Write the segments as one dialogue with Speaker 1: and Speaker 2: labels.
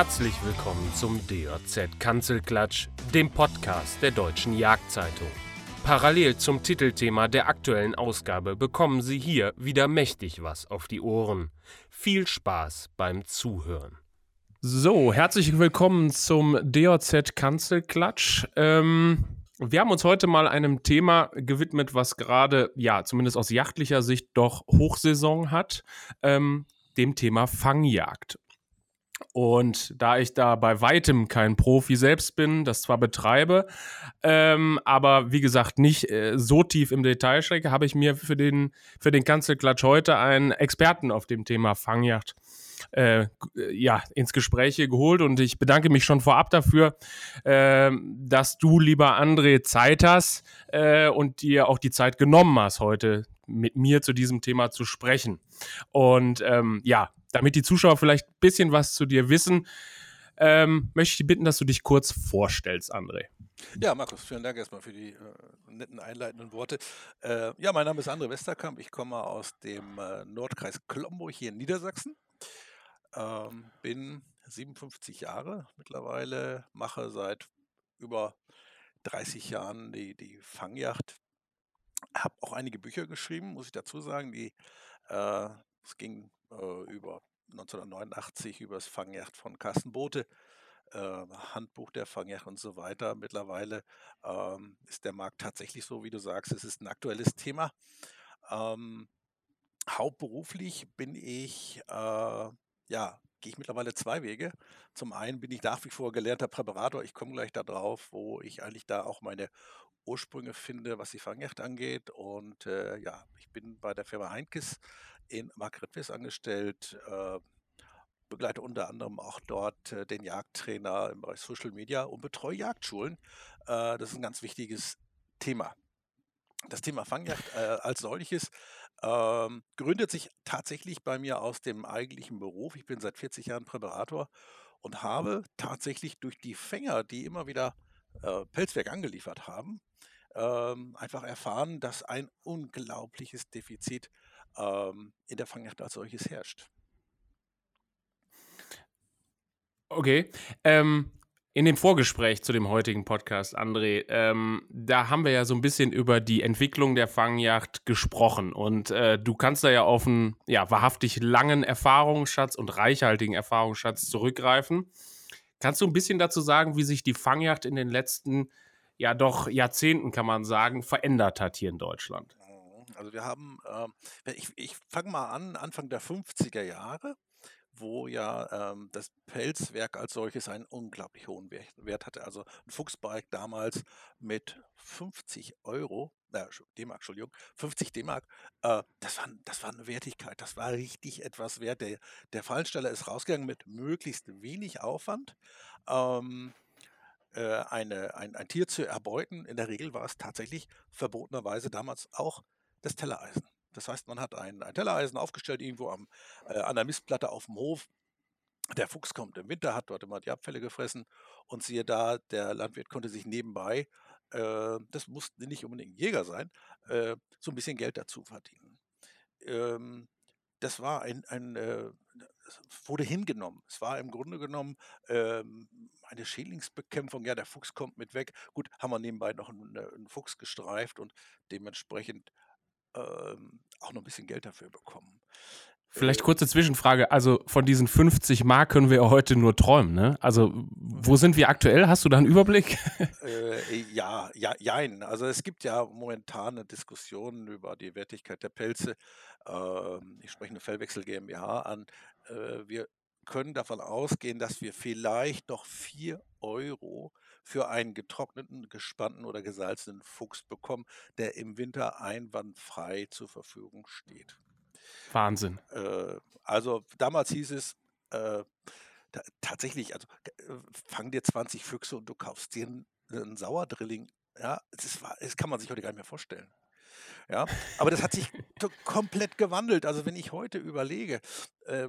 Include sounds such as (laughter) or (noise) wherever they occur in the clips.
Speaker 1: Herzlich willkommen zum DJZ Kanzelklatsch, dem Podcast der Deutschen Jagdzeitung. Parallel zum Titelthema der aktuellen Ausgabe bekommen Sie hier wieder mächtig was auf die Ohren. Viel Spaß beim Zuhören. So, herzlich willkommen zum DJZ Kanzelklatsch. Ähm, wir haben uns heute mal einem Thema gewidmet, was gerade, ja, zumindest aus jachtlicher Sicht doch Hochsaison hat, ähm, dem Thema Fangjagd. Und da ich da bei weitem kein Profi selbst bin, das zwar betreibe, ähm, aber wie gesagt nicht äh, so tief im Detail stecke, habe ich mir für den, für den Kanzelklatsch heute einen Experten auf dem Thema Fangjagd äh, ja, ins Gespräch geholt und ich bedanke mich schon vorab dafür, äh, dass du, lieber André, Zeit hast äh, und dir auch die Zeit genommen hast, heute mit mir zu diesem Thema zu sprechen. Und ähm, ja, damit die Zuschauer vielleicht ein bisschen was zu dir wissen, ähm, möchte ich dich bitten, dass du dich kurz vorstellst, André.
Speaker 2: Ja, Markus, vielen Dank erstmal für die äh, netten einleitenden Worte. Äh, ja, mein Name ist André Westerkamp. Ich komme aus dem äh, Nordkreis Klomburg hier in Niedersachsen. Ähm, bin 57 Jahre mittlerweile, mache seit über 30 Jahren die, die Fangjacht. Habe auch einige Bücher geschrieben, muss ich dazu sagen. Die, äh, es ging äh, über 1989 über das Fangjacht von Carsten Bote, äh, Handbuch der Fangjacht und so weiter. Mittlerweile ähm, ist der Markt tatsächlich so, wie du sagst, es ist ein aktuelles Thema. Ähm, hauptberuflich bin ich, äh, ja, gehe ich mittlerweile zwei Wege. Zum einen bin ich nach wie vor gelernter Präparator. Ich komme gleich darauf, wo ich eigentlich da auch meine Ursprünge finde, was die Fangjacht angeht. Und äh, ja, ich bin bei der Firma Heinkes in Margrethes angestellt, äh, begleite unter anderem auch dort äh, den Jagdtrainer im Bereich Social Media und betreue Jagdschulen. Äh, das ist ein ganz wichtiges Thema. Das Thema Fangjagd äh, als solches ähm, gründet sich tatsächlich bei mir aus dem eigentlichen Beruf. Ich bin seit 40 Jahren Präparator und habe tatsächlich durch die Fänger, die immer wieder äh, Pelzwerk angeliefert haben, ähm, einfach erfahren, dass ein unglaubliches Defizit ähm, in der Fangjagd als solches herrscht.
Speaker 1: Okay. Ähm, in dem Vorgespräch zu dem heutigen Podcast, André, ähm, da haben wir ja so ein bisschen über die Entwicklung der Fangjagd gesprochen. Und äh, du kannst da ja auf einen ja, wahrhaftig langen Erfahrungsschatz und reichhaltigen Erfahrungsschatz zurückgreifen. Kannst du ein bisschen dazu sagen, wie sich die Fangjagd in den letzten, ja doch Jahrzehnten, kann man sagen, verändert hat hier in Deutschland?
Speaker 2: Also wir haben, äh, ich, ich fange mal an, Anfang der 50er Jahre wo ja ähm, das Pelzwerk als solches einen unglaublich hohen Wert hatte. Also ein Fuchsbike damals mit 50 Euro, äh, D-Mark, Entschuldigung, 50 D-Mark, äh, das, war, das war eine Wertigkeit, das war richtig etwas wert. Der, der Fallensteller ist rausgegangen mit möglichst wenig Aufwand. Ähm, äh, eine, ein, ein Tier zu erbeuten. In der Regel war es tatsächlich verbotenerweise damals auch das Tellereisen. Das heißt, man hat ein, ein Tellereisen aufgestellt irgendwo am, äh, an der Mistplatte auf dem Hof. Der Fuchs kommt im Winter, hat dort immer die Abfälle gefressen und siehe da, der Landwirt konnte sich nebenbei, äh, das musste nicht unbedingt Jäger sein, äh, so ein bisschen Geld dazu verdienen. Ähm, das war ein, ein äh, wurde hingenommen. Es war im Grunde genommen ähm, eine Schädlingsbekämpfung. Ja, der Fuchs kommt mit weg. Gut, haben wir nebenbei noch einen, einen Fuchs gestreift und dementsprechend ähm, auch noch ein bisschen Geld dafür bekommen.
Speaker 1: Vielleicht äh, kurze Zwischenfrage. Also von diesen 50 Mark können wir heute nur träumen, ne? Also wo sind wir aktuell? Hast du da einen Überblick? (laughs)
Speaker 2: Äh, ja, ja, jein. Also es gibt ja momentan eine Diskussion über die Wertigkeit der Pelze. Ähm, ich spreche eine Fellwechsel GmbH an. Äh, wir können davon ausgehen, dass wir vielleicht noch 4 Euro für einen getrockneten, gespannten oder gesalzenen Fuchs bekommen, der im Winter einwandfrei zur Verfügung steht.
Speaker 1: Wahnsinn.
Speaker 2: Äh, also damals hieß es, äh, tatsächlich, also äh, fang dir 20 Füchse und du kaufst dir einen, einen Sauerdrilling. Ja, das, war, das kann man sich heute gar nicht mehr vorstellen. Ja, aber das hat sich (laughs) komplett gewandelt. Also wenn ich heute überlege, äh,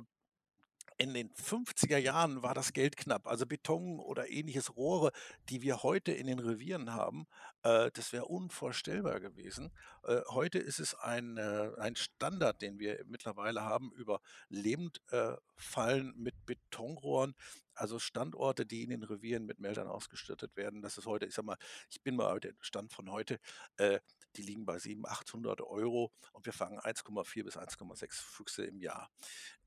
Speaker 2: in den 50er Jahren war das Geld knapp. Also Beton oder ähnliches Rohre, die wir heute in den Revieren haben, äh, das wäre unvorstellbar gewesen. Äh, heute ist es ein, äh, ein Standard, den wir mittlerweile haben über Lebendfallen mit Betonrohren. Also Standorte, die in den Revieren mit Meldern ausgestattet werden. Das ist heute, ich sag mal, ich bin mal der Stand von heute, äh, die liegen bei 700, 800 Euro und wir fangen 1,4 bis 1,6 Füchse im Jahr.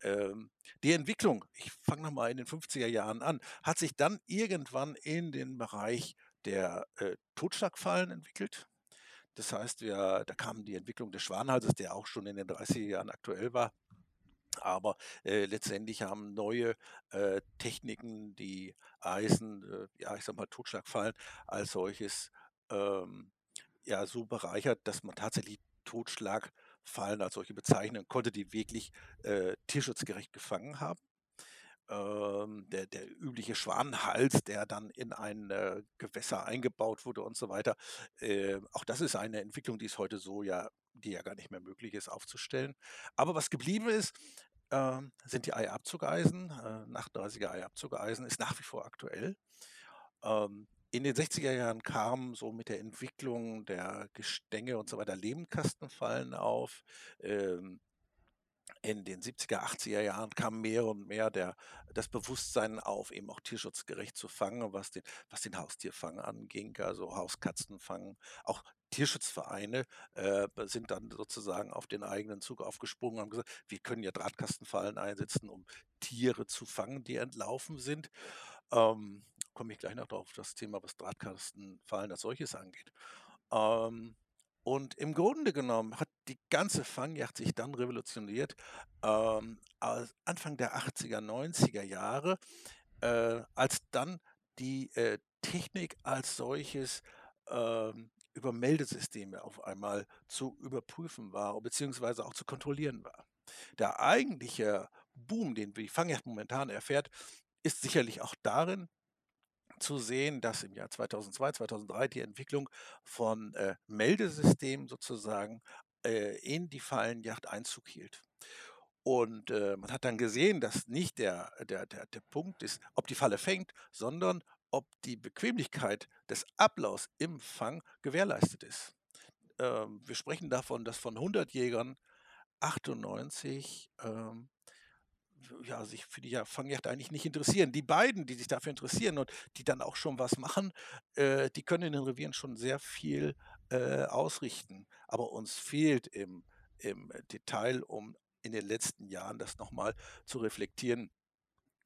Speaker 2: Ähm, die Entwicklung, ich fange nochmal in den 50er Jahren an, hat sich dann irgendwann in den Bereich der äh, Totschlagfallen entwickelt. Das heißt, wir, da kam die Entwicklung des Schwanhalses, der auch schon in den 30er Jahren aktuell war. Aber äh, letztendlich haben neue äh, Techniken, die Eisen, äh, ja, ich sag mal, Totschlagfallen als solches ähm, ja so bereichert, dass man tatsächlich Totschlagfallen als solche bezeichnen konnte, die wirklich äh, tierschutzgerecht gefangen haben. Ähm, der, der übliche Schwanenhals, der dann in ein äh, Gewässer eingebaut wurde und so weiter. Äh, auch das ist eine Entwicklung, die es heute so ja, die ja gar nicht mehr möglich ist, aufzustellen. Aber was geblieben ist, äh, sind die Eiabzugeisen. Äh, 38er Eiabzugeisen ist nach wie vor aktuell. Ähm, in den 60er Jahren kam so mit der Entwicklung der Gestänge und so weiter Lehmkastenfallen auf. Ähm, in den 70er, 80er Jahren kam mehr und mehr der, das Bewusstsein auf, eben auch tierschutzgerecht zu fangen, was den, was den Haustierfang anging, also Hauskatzenfang. Auch Tierschutzvereine äh, sind dann sozusagen auf den eigenen Zug aufgesprungen und haben gesagt, wir können ja Drahtkastenfallen einsetzen, um Tiere zu fangen, die entlaufen sind. Ähm, komme ich gleich noch auf das Thema, was Drahtkastenfallen als solches angeht. Ähm, und im Grunde genommen hat die ganze Fangjacht sich dann revolutioniert, ähm, Anfang der 80er, 90er Jahre, äh, als dann die äh, Technik als solches ähm, über Meldesysteme auf einmal zu überprüfen war, beziehungsweise auch zu kontrollieren war. Der eigentliche Boom, den die Fangjacht momentan erfährt, ist sicherlich auch darin zu sehen, dass im Jahr 2002, 2003 die Entwicklung von äh, Meldesystemen sozusagen äh, in die Fallenjacht Einzug hielt. Und äh, man hat dann gesehen, dass nicht der, der, der, der Punkt ist, ob die Falle fängt, sondern ob die Bequemlichkeit des Ablaufs im Fang gewährleistet ist. Ähm, wir sprechen davon, dass von 100 Jägern 98 ähm, ja, sich für die Fangjagd eigentlich nicht interessieren. Die beiden, die sich dafür interessieren und die dann auch schon was machen, äh, die können in den Revieren schon sehr viel äh, ausrichten. Aber uns fehlt im, im Detail, um in den letzten Jahren das nochmal zu reflektieren,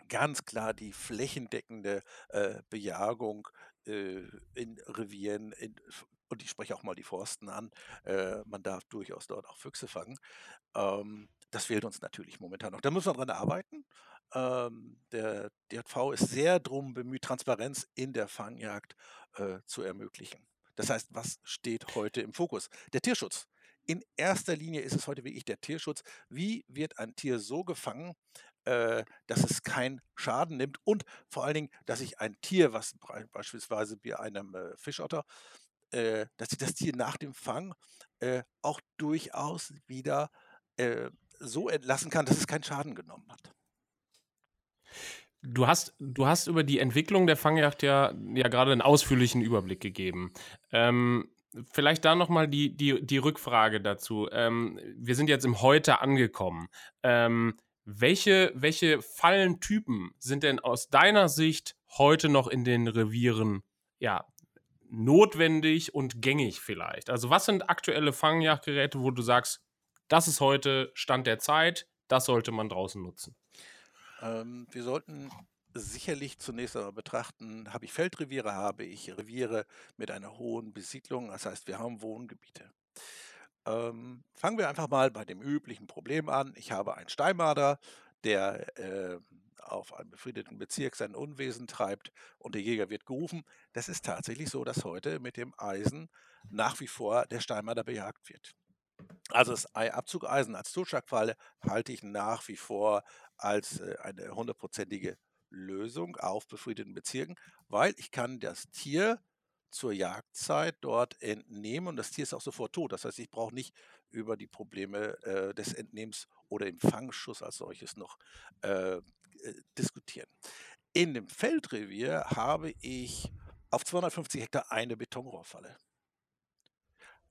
Speaker 2: ganz klar die flächendeckende äh, Bejagung äh, in Revieren, in, und ich spreche auch mal die Forsten an, äh, man darf durchaus dort auch Füchse fangen. Ähm, das fehlt uns natürlich momentan noch. Da muss man dran arbeiten. Ähm, der DJV ist sehr darum bemüht, Transparenz in der Fangjagd äh, zu ermöglichen. Das heißt, was steht heute im Fokus? Der Tierschutz. In erster Linie ist es heute wirklich der Tierschutz. Wie wird ein Tier so gefangen, äh, dass es keinen Schaden nimmt und vor allen Dingen, dass ich ein Tier, was beispielsweise bei einem äh, Fischotter, äh, dass ich das Tier nach dem Fang äh, auch durchaus wieder äh, so entlassen kann, dass es keinen Schaden genommen hat.
Speaker 1: Du hast, du hast über die Entwicklung der Fangjagd ja, ja gerade einen ausführlichen Überblick gegeben. Ähm, vielleicht da nochmal die, die, die Rückfrage dazu. Ähm, wir sind jetzt im Heute angekommen. Ähm, welche, welche Fallentypen sind denn aus deiner Sicht heute noch in den Revieren ja, notwendig und gängig vielleicht? Also was sind aktuelle Fangjagdgeräte, wo du sagst, das ist heute Stand der Zeit, das sollte man draußen nutzen.
Speaker 2: Ähm, wir sollten sicherlich zunächst einmal betrachten, habe ich Feldreviere, habe ich Reviere mit einer hohen Besiedlung, das heißt, wir haben Wohngebiete. Ähm, fangen wir einfach mal bei dem üblichen Problem an. Ich habe einen Steinmarder, der äh, auf einem befriedeten Bezirk sein Unwesen treibt und der Jäger wird gerufen. Das ist tatsächlich so, dass heute mit dem Eisen nach wie vor der Steinmarder bejagt wird. Also das Abzugeisen als Zuschlagfalle halte ich nach wie vor als äh, eine hundertprozentige Lösung auf befriedeten Bezirken, weil ich kann das Tier zur Jagdzeit dort entnehmen und das Tier ist auch sofort tot. Das heißt, ich brauche nicht über die Probleme äh, des Entnehmens oder im Fangschuss als solches noch äh, äh, diskutieren. In dem Feldrevier habe ich auf 250 Hektar eine Betonrohrfalle.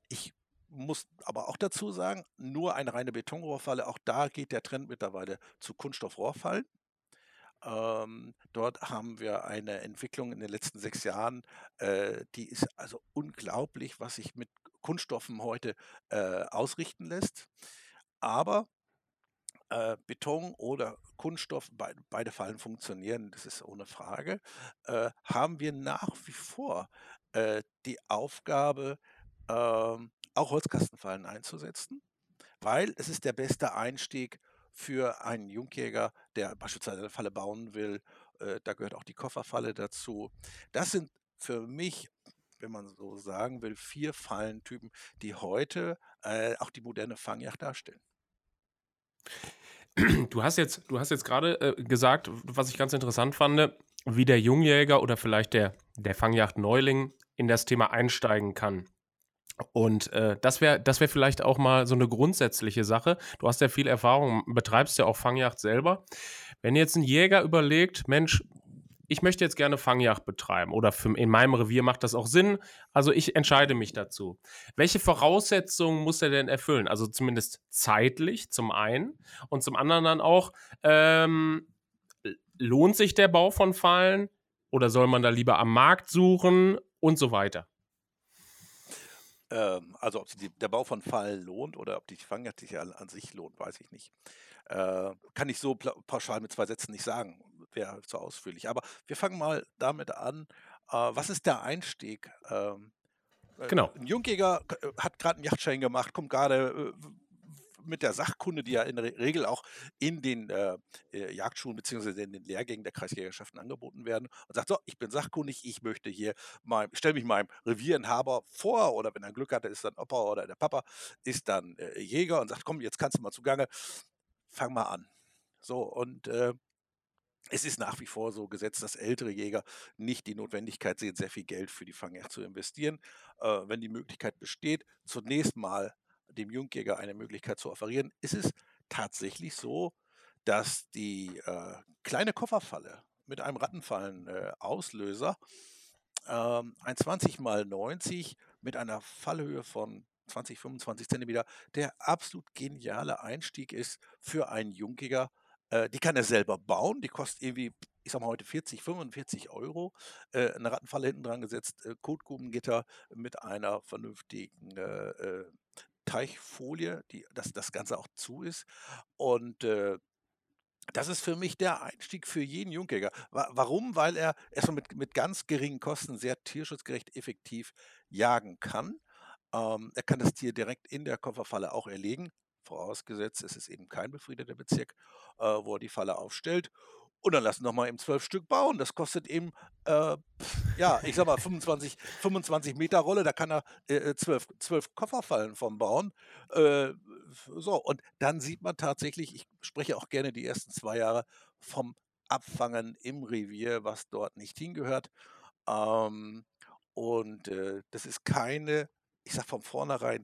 Speaker 2: Ich muss aber auch dazu sagen, nur eine reine Betonrohrfalle, auch da geht der Trend mittlerweile zu Kunststoffrohrfallen. Ähm, dort haben wir eine Entwicklung in den letzten sechs Jahren, äh, die ist also unglaublich, was sich mit Kunststoffen heute äh, ausrichten lässt. Aber äh, Beton oder Kunststoff, be beide Fallen funktionieren, das ist ohne Frage, äh, haben wir nach wie vor äh, die Aufgabe, ähm, auch Holzkastenfallen einzusetzen, weil es ist der beste Einstieg für einen Jungjäger, der beispielsweise eine Falle bauen will. Äh, da gehört auch die Kofferfalle dazu. Das sind für mich, wenn man so sagen will, vier Fallentypen, die heute äh, auch die moderne Fangjacht darstellen.
Speaker 1: Du hast jetzt, du hast jetzt gerade äh, gesagt, was ich ganz interessant fand, wie der Jungjäger oder vielleicht der, der Fangjacht-Neuling in das Thema einsteigen kann. Und äh, das wäre das wär vielleicht auch mal so eine grundsätzliche Sache. Du hast ja viel Erfahrung, betreibst ja auch Fangjacht selber. Wenn jetzt ein Jäger überlegt, Mensch, ich möchte jetzt gerne Fangjacht betreiben oder für, in meinem Revier macht das auch Sinn, also ich entscheide mich dazu. Welche Voraussetzungen muss er denn erfüllen? Also zumindest zeitlich zum einen und zum anderen dann auch, ähm, lohnt sich der Bau von Fallen oder soll man da lieber am Markt suchen und so weiter?
Speaker 2: Ähm, also ob sich der Bau von Fallen lohnt oder ob die sich an, an sich lohnt, weiß ich nicht. Äh, kann ich so pauschal mit zwei Sätzen nicht sagen, wäre zu ausführlich. Aber wir fangen mal damit an, äh, was ist der Einstieg? Ähm, äh,
Speaker 1: Genau.
Speaker 2: ein Jungjäger äh, hat gerade einen Yachtschein gemacht, kommt gerade äh, mit der Sachkunde, die ja in der Regel auch in den äh, äh, Jagdschulen bzw. in den Lehrgängen der Kreisjägerschaften angeboten werden und sagt, so, ich bin sachkundig, ich möchte hier mal, stelle mich meinem Revierinhaber vor oder wenn er Glück hat, ist dann Opa oder der Papa, ist dann äh, Jäger und sagt, komm, jetzt kannst du mal zugange, fang mal an. So, und äh, es ist nach wie vor so gesetzt, dass ältere Jäger nicht die Notwendigkeit sehen, sehr viel Geld für die Fangjagd zu investieren. Äh, wenn die Möglichkeit besteht, zunächst mal dem Jungjäger eine Möglichkeit zu offerieren, ist es tatsächlich so, dass die äh, kleine Kofferfalle mit einem Rattenfallen-Auslöser äh, ähm, ein 20 mal 90 mit einer Fallhöhe von 20, 25 Zentimeter der absolut geniale Einstieg ist für einen Jungjäger. Äh, die kann er selber bauen, die kostet irgendwie, ich sag mal heute 40, 45 Euro. Äh, eine Rattenfalle hinten dran gesetzt, äh, Kotgrubengitter mit einer vernünftigen äh, Teichfolie, die, dass das Ganze auch zu ist. Und äh, das ist für mich der Einstieg für jeden Jungjäger. Wa warum? Weil er erstmal mit, mit ganz geringen Kosten sehr tierschutzgerecht effektiv jagen kann. Ähm, er kann das Tier direkt in der Kofferfalle auch erlegen, vorausgesetzt es ist eben kein befriedeter Bezirk, äh, wo er die Falle aufstellt. Und dann lassen noch mal eben zwölf Stück bauen. Das kostet eben, äh, ja, ich sag mal 25, 25 Meter Rolle, da kann er äh, zwölf, zwölf Kofferfallen vom bauen. Äh, so, und dann sieht man tatsächlich, ich spreche auch gerne die ersten zwei Jahre vom Abfangen im Revier, was dort nicht hingehört. Ähm, und äh, das ist keine, ich sag von vornherein,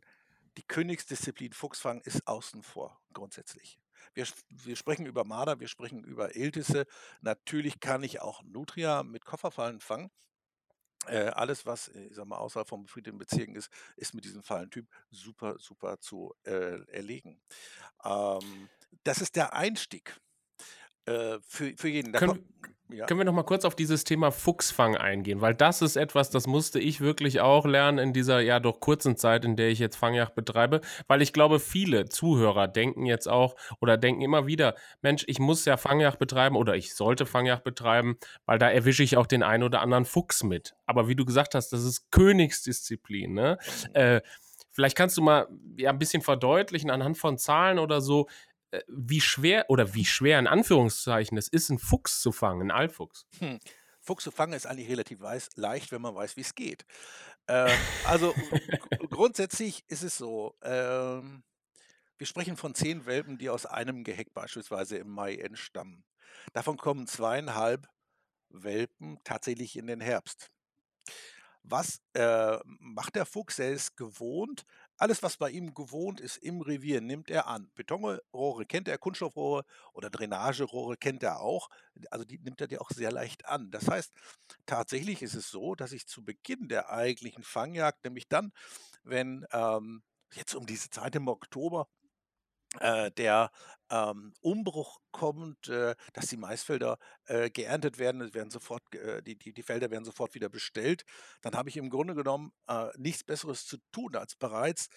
Speaker 2: die Königsdisziplin Fuchsfang ist außen vor, grundsätzlich. Wir, wir sprechen über Marder, wir sprechen über Iltisse. Natürlich kann ich auch Nutria mit Kofferfallen fangen. Äh, alles, was äh, ich sag mal, außerhalb von befriedeten Bezirken ist, ist mit diesem Fallentyp super, super zu äh, erlegen. Ähm, das ist der Einstieg äh, für, für jeden. Da
Speaker 1: Können, ja. Können wir noch mal kurz auf dieses Thema Fuchsfang eingehen, weil das ist etwas, das musste ich wirklich auch lernen in dieser ja doch kurzen Zeit, in der ich jetzt Fangjagd betreibe, weil ich glaube, viele Zuhörer denken jetzt auch oder denken immer wieder, Mensch, ich muss ja Fangjagd betreiben oder ich sollte Fangjagd betreiben, weil da erwische ich auch den einen oder anderen Fuchs mit. Aber wie du gesagt hast, das ist Königsdisziplin. Ne? Mhm. Äh, vielleicht kannst du mal ja, ein bisschen verdeutlichen anhand von Zahlen oder so, wie schwer oder wie schwer in Anführungszeichen es ist, einen Fuchs zu fangen, einen Alfuchs. Hm.
Speaker 2: Fuchs zu fangen ist eigentlich relativ leicht, wenn man weiß, wie es geht. Ähm, also grundsätzlich ist es so, ähm, wir sprechen von zehn Welpen, die aus einem Geheck beispielsweise im Mai entstammen. Davon kommen zweieinhalb Welpen tatsächlich in den Herbst. Was äh, macht der Fuchs? Er ist gewohnt, alles, was bei ihm gewohnt ist im Revier, nimmt er an. Betonrohre kennt er, Kunststoffrohre oder Drainagerohre kennt er auch. Also die nimmt er dir auch sehr leicht an. Das heißt, tatsächlich ist es so, dass ich zu Beginn der eigentlichen Fangjagd, nämlich dann, wenn ähm, jetzt um diese Zeit im Oktober äh, der ähm, Umbruch kommt, äh, dass die Maisfelder äh, geerntet werden, werden sofort, äh, die, die, die Felder werden sofort wieder bestellt, dann habe ich im Grunde genommen äh, nichts Besseres zu tun, als bereits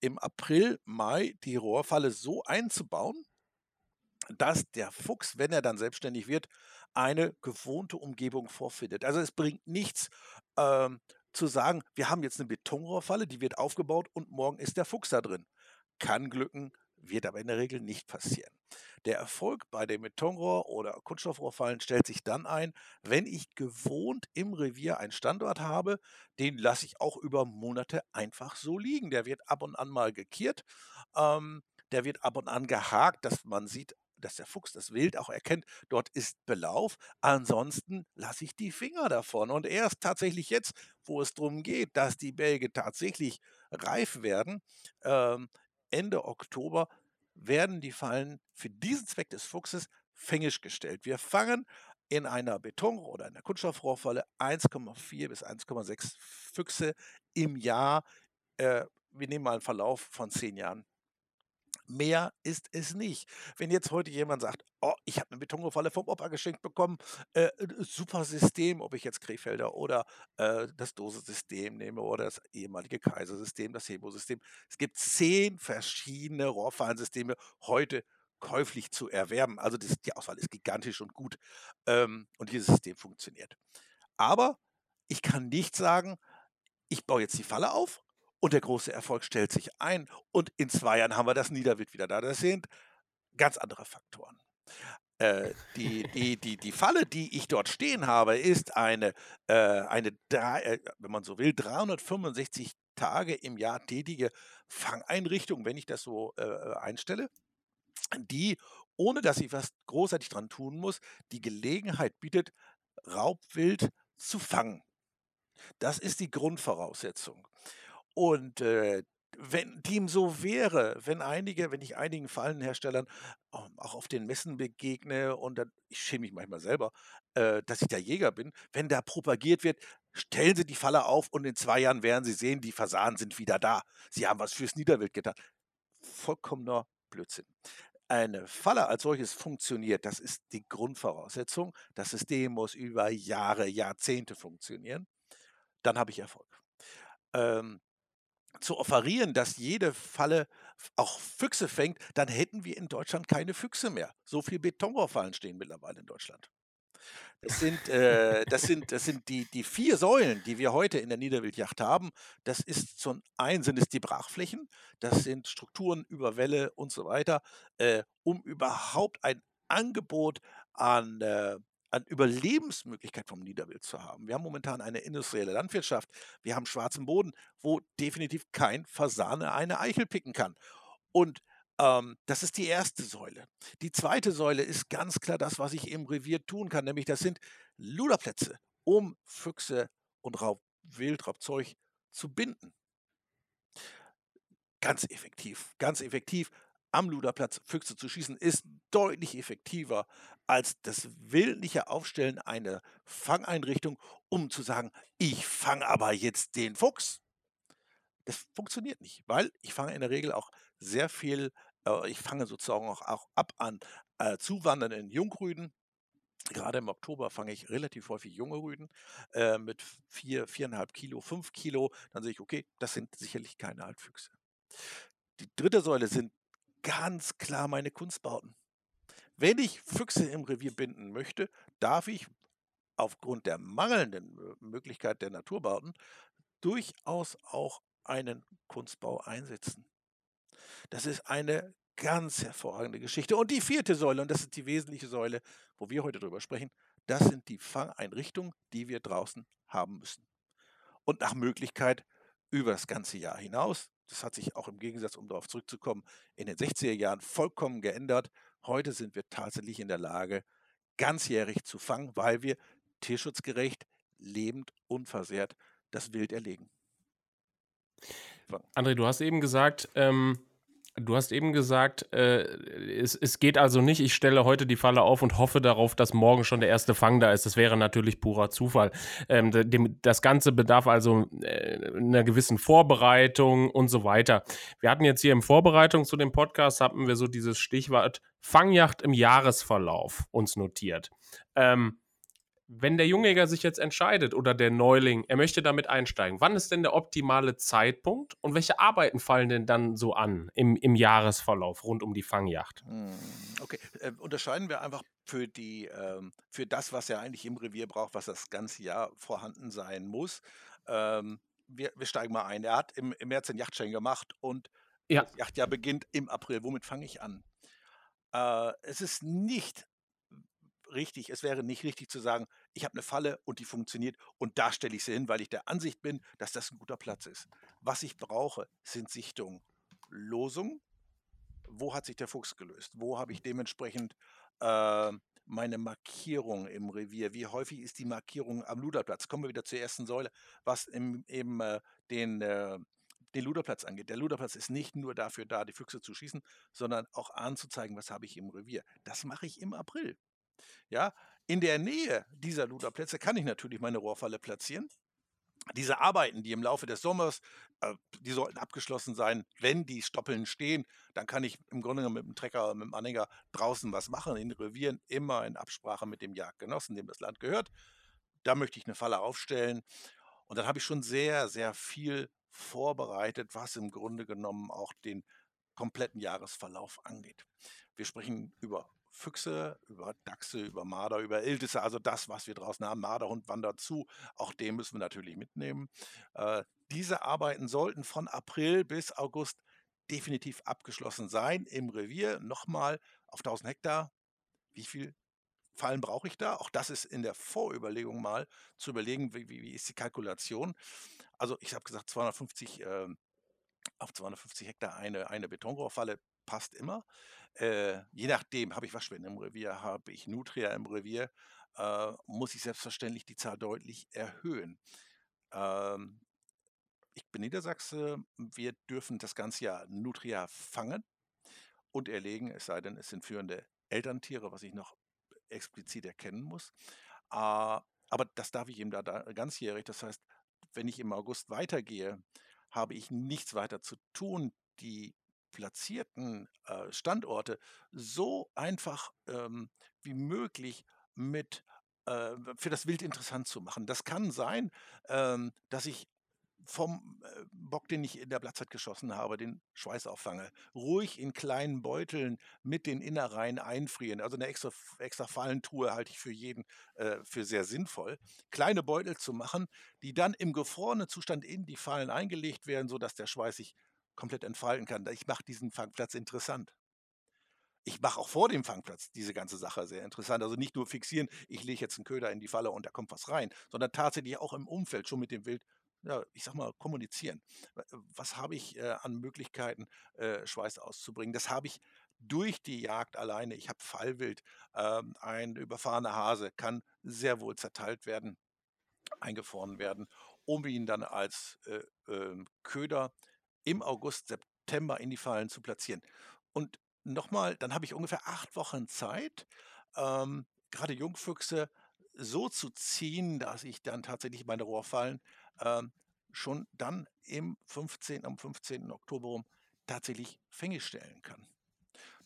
Speaker 2: im April, Mai die Rohrfalle so einzubauen, dass der Fuchs, wenn er dann selbstständig wird, eine gewohnte Umgebung vorfindet. Also es bringt nichts ähm, zu sagen, wir haben jetzt eine Betonrohrfalle, die wird aufgebaut und morgen ist der Fuchs da drin. Kann glücken, wird aber in der Regel nicht passieren. Der Erfolg bei den Betonrohr- oder Kunststoffrohrfallen stellt sich dann ein, wenn ich gewohnt im Revier einen Standort habe, den lasse ich auch über Monate einfach so liegen. Der wird ab und an mal gekehrt, ähm, der wird ab und an gehakt, dass man sieht, dass der Fuchs das Wild auch erkennt, dort ist Belauf. Ansonsten lasse ich die Finger davon. Und erst tatsächlich jetzt, wo es darum geht, dass die Bälge tatsächlich reif werden, ähm, Ende Oktober werden die Fallen für diesen Zweck des Fuchses fängisch gestellt. Wir fangen in einer Beton- oder einer Kunststoffrohrfalle 1,4 bis 1,6 Füchse im Jahr. Äh, wir nehmen mal einen Verlauf von zehn Jahren Mehr ist es nicht. Wenn jetzt heute jemand sagt, oh, ich habe eine Betonrohrfalle vom Opa geschenkt bekommen, äh, äh, super System, ob ich jetzt Krefelder oder äh, das Dose-System nehme oder das ehemalige Kaiser-System, das Hebo-System. Es gibt zehn verschiedene Rohrfallensysteme heute käuflich zu erwerben. Also das, die Auswahl ist gigantisch und gut ähm, und dieses System funktioniert. Aber ich kann nicht sagen, ich baue jetzt die Falle auf und der große Erfolg stellt sich ein und in zwei Jahren haben wir das Niederwild wieder da. Das sind ganz andere Faktoren. Äh, die, (laughs) die, die, die Falle, die ich dort stehen habe, ist eine, äh, eine drei, äh, wenn man so will, 365 Tage im Jahr tätige Fangeinrichtung, wenn ich das so äh, einstelle, die, ohne dass ich was großartig dran tun muss, die Gelegenheit bietet, Raubwild zu fangen. Das ist die Grundvoraussetzung. Und, äh, wenn dem so wäre, wenn einige wenn ich einigen Fallenherstellern, ähm, auch auf den Messen begegne und dann ich schäme mich manchmal selber, äh, dass ich der Jäger bin, wenn da propagiert wird: „Stellen Sie die Falle auf und in 2 Jahren werden Sie sehen, die Fasanen sind wieder da. Sie haben was fürs Niederwild getan.“ Vollkommener Blödsinn. Eine Falle als solches funktioniert, das ist die Grundvoraussetzung. Das System muss über Jahre, Jahrzehnte funktionieren. Dann habe ich Erfolg. Ähm zu offerieren, dass jede Falle auch Füchse fängt, dann hätten wir in Deutschland keine Füchse mehr. So viele Betonrohrfallen stehen mittlerweile in Deutschland. Das sind, äh, das sind, das sind die, die vier Säulen, die wir heute in der Niederwildjacht haben. Das ist zum einen sind es die Brachflächen, das sind Strukturen über Welle und so weiter, äh, um überhaupt ein Angebot an äh, an Überlebensmöglichkeit vom Niederwild zu haben. Wir haben momentan eine industrielle Landwirtschaft, wir haben schwarzen Boden, wo definitiv kein Fasane eine Eichel picken kann. Und ähm, das ist die erste Säule. Die zweite Säule ist ganz klar das, was ich im Revier tun kann, nämlich das sind Luderplätze, um Füchse und Raub, Wildraubzeug zu binden. Ganz effektiv, ganz effektiv am Luderplatz Füchse zu schießen, ist deutlich effektiver als das willentliche Aufstellen einer Fangeinrichtung, um zu sagen, ich fange aber jetzt den Fuchs. Das funktioniert nicht, weil ich fange in der Regel auch sehr viel, äh, ich fange sozusagen auch, auch ab an äh, zuwandernden Jungrüden. Gerade im Oktober fange ich relativ häufig junge Rüden äh, mit vier, viereinhalb Kilo, fünf Kilo. Dann sehe ich, okay, das sind sicherlich keine Altfüchse. Die dritte Säule sind ganz klar meine Kunstbauten. Wenn ich Füchse im Revier binden möchte, darf ich aufgrund der mangelnden äh, Möglichkeit der Naturbauten durchaus auch einen Kunstbau einsetzen. Das ist eine ganz hervorragende Geschichte. Und die vierte Säule, und das ist die wesentliche Säule, wo wir heute drüber sprechen, das sind die Fangeinrichtungen, die wir draußen haben müssen. Und nach Möglichkeit über das ganze Jahr hinaus. Das hat sich auch im Gegensatz, um darauf zurückzukommen, in den 60er Jahren vollkommen geändert. Heute sind wir tatsächlich in der Lage, ganzjährig zu fangen, weil wir tierschutzgerecht, lebend, unversehrt das Wild erlegen.
Speaker 1: André, du hast eben gesagt, ähm, Du hast eben gesagt, äh, es, es geht also nicht, ich stelle heute die Falle auf und hoffe darauf, dass morgen schon der erste Fang da ist. Das wäre natürlich purer Zufall. Ähm, dem, das Ganze bedarf also äh, einer gewissen Vorbereitung und so weiter. Wir hatten jetzt hier in Vorbereitung zu dem Podcast, hatten wir so dieses Stichwort Fangjacht im Jahresverlauf uns notiert. Ähm, wenn der Jungjäger sich jetzt entscheidet oder der Neuling, er möchte damit einsteigen, wann ist denn der optimale Zeitpunkt und welche Arbeiten fallen denn dann so an im, im Jahresverlauf rund um die Fangjacht? Hm,
Speaker 2: okay, äh, unterscheiden wir einfach für, die, ähm, für das, was er eigentlich im Revier braucht, was das ganze Jahr vorhanden sein muss. Ähm, wir, wir, steigen mal ein. Er hat im, im März den Yachtschein gemacht und ja. das Yachtjahr beginnt im April. Womit fange ich an? Äh, es ist nicht richtig, es wäre nicht richtig zu sagen, ich habe eine Falle und die funktioniert und da stelle ich sie hin, weil ich der Ansicht bin, dass das ein guter Platz ist. Was ich brauche, sind Sichtungen. Losung, wo hat sich der Fuchs gelöst? Wo habe ich dementsprechend äh, meine Markierung im Revier? Wie häufig ist die Markierung am Luderplatz? Kommen wir wieder zur ersten Säule, was im, eben äh, den, äh, den Luderplatz angeht. Der Luderplatz ist nicht nur dafür da, die Füchse zu schießen, sondern auch anzuzeigen, was habe ich im Revier. Das mache ich im April. Ja, in der Nähe dieser Luderplätze kann ich natürlich meine Rohrfalle platzieren. Diese Arbeiten, die im Laufe des Sommers, äh, die sollten abgeschlossen sein. Wenn die Stoppeln stehen, dann kann ich im Grunde genommen mit dem Trecker, mit dem Anhänger draußen was machen, in Revieren, immer in Absprache mit dem Jagdgenossen, dem das Land gehört. Da möchte ich eine Falle aufstellen. Und dann habe ich schon sehr, sehr viel vorbereitet, was im Grunde genommen auch den kompletten Jahresverlauf angeht. Wir sprechen über Füchse, über Dachse, über Marder, über Iltisse, also das, was wir draußen haben. Marderhund wandert zu, auch den müssen wir natürlich mitnehmen. Äh, diese Arbeiten sollten von April bis August definitiv abgeschlossen sein im Revier. Nochmal auf 1000 Hektar. Wie viel Fallen brauche ich da? Auch das ist in der Vorüberlegung mal zu überlegen, wie, wie, ist die Kalkulation. Also ich habe gesagt, 250 äh, auf 250 Hektar eine, eine Betonrohrfalle passt immer. Äh, je nachdem, habe ich Waschbären im Revier, habe ich Nutria im Revier, äh, muss ich selbstverständlich die Zahl deutlich erhöhen. Ähm, ich bin Niedersachse, wir dürfen das ganze Jahr Nutria fangen und erlegen, es sei denn, es sind führende Elterntiere, was ich noch explizit erkennen muss. Äh, aber das darf ich eben da, da ganzjährig. Das heißt, wenn ich im August weitergehe, habe ich nichts weiter zu tun. Die platzierten äh, Standorte so einfach ähm, wie möglich mit äh, für das Wild interessant zu machen. Das kann sein, ähm, dass ich vom äh, Bock, den ich in der Blattzeit geschossen habe, den Schweiß auffange. Ruhig in kleinen Beuteln mit den Innereien einfrieren. Also eine extra, extra Fallentruhe halte ich für jeden äh, für sehr sinnvoll. Kleine Beutel zu machen, die dann im gefrorenen Zustand in die Fallen eingelegt werden, sodass der Schweiß sich komplett entfalten kann. Ich mache diesen Fangplatz interessant. Ich mache auch vor dem Fangplatz diese ganze Sache sehr interessant. Also nicht nur fixieren, ich lege jetzt einen Köder in die Falle und da kommt was rein, sondern tatsächlich auch im Umfeld schon mit dem Wild, ja, ich sag mal, kommunizieren. Was habe ich äh, an Möglichkeiten, äh, Schweiß auszubringen? Das habe ich durch die Jagd alleine. Ich habe Fallwild. Ähm, ein überfahrener Hase kann sehr wohl zerteilt werden, eingefroren werden, um ihn dann als äh, ähm, Köder im August, September in die Fallen zu platzieren. Und nochmal, dann habe ich ungefähr acht Wochen Zeit, ähm, gerade Jungfüchse so zu ziehen, dass ich dann tatsächlich meine Rohrfallen ähm, schon dann im 15, am 15. Oktober rum tatsächlich Fänge stellen kann.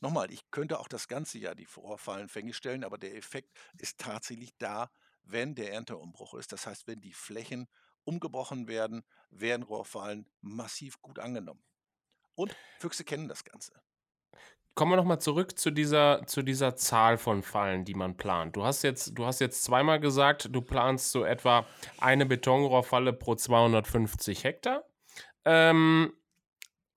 Speaker 2: Nochmal, ich könnte auch das ganze Jahr die Rohrfallen Fänge stellen, aber der Effekt ist tatsächlich da, wenn der Ernteumbruch ist. Das heißt, wenn die Flächen umgebrochen werden, werden Rohrfallen massiv gut angenommen. Und Füchse kennen das Ganze.
Speaker 1: Kommen wir nochmal zurück zu dieser, zu dieser Zahl von Fallen, die man plant. Du hast, jetzt, du hast jetzt zweimal gesagt, du planst so etwa eine Betonrohrfalle pro 250 Hektar. Ähm,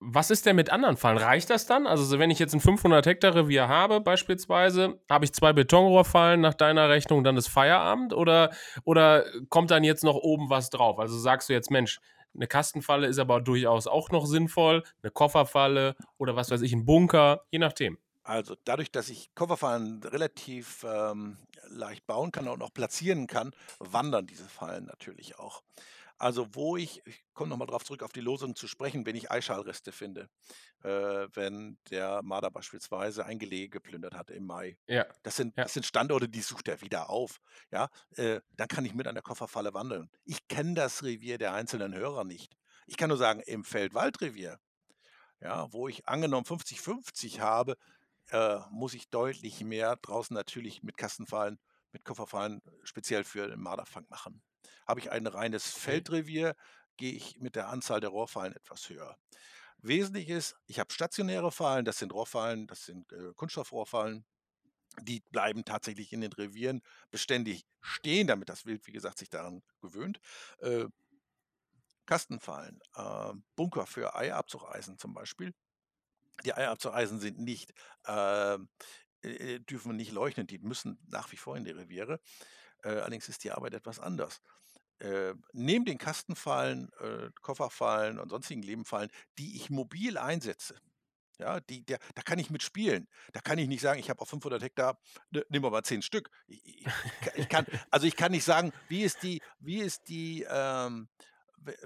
Speaker 1: was ist denn mit anderen Fallen? Reicht das dann? Also, wenn ich jetzt ein 500 Hektar Revier habe, beispielsweise, habe ich zwei Betonrohrfallen nach deiner Rechnung, dann ist Feierabend? Oder, oder kommt dann jetzt noch oben was drauf? Also sagst du jetzt, Mensch, eine Kastenfalle ist aber durchaus auch noch sinnvoll, eine Kofferfalle oder was weiß ich, ein Bunker, je nachdem.
Speaker 2: Also dadurch, dass ich Kofferfallen relativ ähm, leicht bauen kann und auch platzieren kann, wandern diese Fallen natürlich auch. Also, wo ich ich komme noch mal drauf zurück, auf die Losung zu sprechen, wenn ich Eischalreste finde, äh, wenn der Marder beispielsweise ein Gelege geplündert hat im Mai.
Speaker 1: Ja,
Speaker 2: Das sind
Speaker 1: ja.
Speaker 2: das sind Standorte, die sucht er wieder auf, ja? Äh, dann kann ich mit an der Kofferfalle wandeln. Ich kenne das Revier der einzelnen Hörer nicht. Ich kann nur sagen, im Feldwaldrevier, ja, wo ich angenommen 50-50 habe, äh, muss ich deutlich mehr draußen natürlich mit Kastenfallen, mit Kofferfallen speziell für den Marderfang machen. Habe ich ein reines. Feldrevier, gehe ich mit der Anzahl der Rohrfallen etwas höher. Wesentlich ist, ich habe stationäre Fallen, das sind Rohrfallen, das sind äh, Kunststoffrohrfallen, die bleiben tatsächlich in den Revieren beständig stehen, damit das Wild, wie gesagt, sich daran gewöhnt. Äh, Kastenfallen, äh, Bunker für Eierabzugeisen zum Beispiel. Die Eierabzugeisen sind nicht, ähm, äh, dürfen nicht leuchten, die müssen nach wie vor in die Reviere. Äh, allerdings ist die Arbeit etwas anders. Äh, neben den Kastenfallen, äh, Kofferfallen und sonstigen Lebenfallen, die ich mobil einsetze, ja, die der da kann ich mit spielen. Da kann ich nicht sagen: „Ich habe auf 500 Hektar, ne, nehmen wir mal 10 Stück.“ I i ich ka ich kann also, ich kann nicht sagen, wie ist die wie ist die, ähm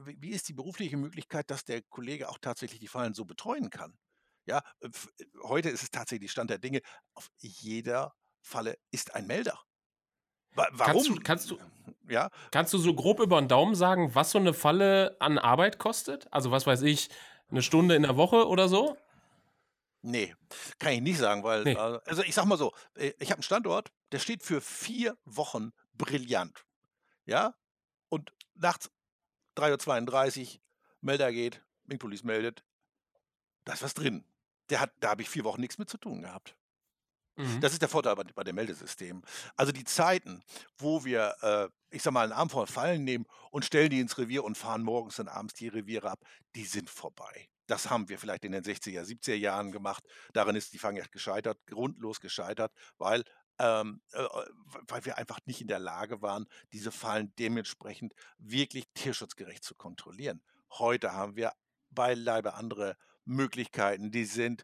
Speaker 2: wie ist die berufliche Möglichkeit, dass der Kollege auch tatsächlich die Fallen so betreuen kann? Ja, äh, äh, heute ist es tatsächlich Stand der Dinge, auf jeder Falle ist ein Melder. Wa
Speaker 1: Kannst du
Speaker 2: warum?
Speaker 1: kannst du
Speaker 2: Ja,
Speaker 1: kannst du so grob über 'n Daumen sagen, was so 'ne Falle an Arbeit kostet? Also, was weiß ich, 'ne Stunde in der Woche oder so?
Speaker 2: Ne, kann ich nicht sagen, weil,
Speaker 1: Ne.
Speaker 2: äh also, ich sage mal so, ich habe 'n Standort, der steht für 4 Wochen brillant, ja? Und nachts 3:32 Melder geht, Wingpolice meldet, da ist was drin. Der hat da habe ich 4 Wochen nix mit zu tun gehabt.
Speaker 1: Mhm.
Speaker 2: Das ist der Vorteil bei bei dem Meldesystem. Also, die Zeiten, wo wir, äh, ich sage mal, 'n Arm voll Fallen nehmen und stellen die ins Revier und fahren morgens und abends die Reviere ab, die sind vorbei. Das haben wir vielleicht in den 60er, 70er Jahren gemacht. Daran ist die Fangjagd gescheitert, grundlos gescheitert, weil, ähm, äh, äh, weil wir einfach nicht in der Lage waren, diese Fallen dementsprechend wirklich tierschutzgerecht zu kontrollieren. Heute haben wir beileibe andere Möglichkeiten. Die sind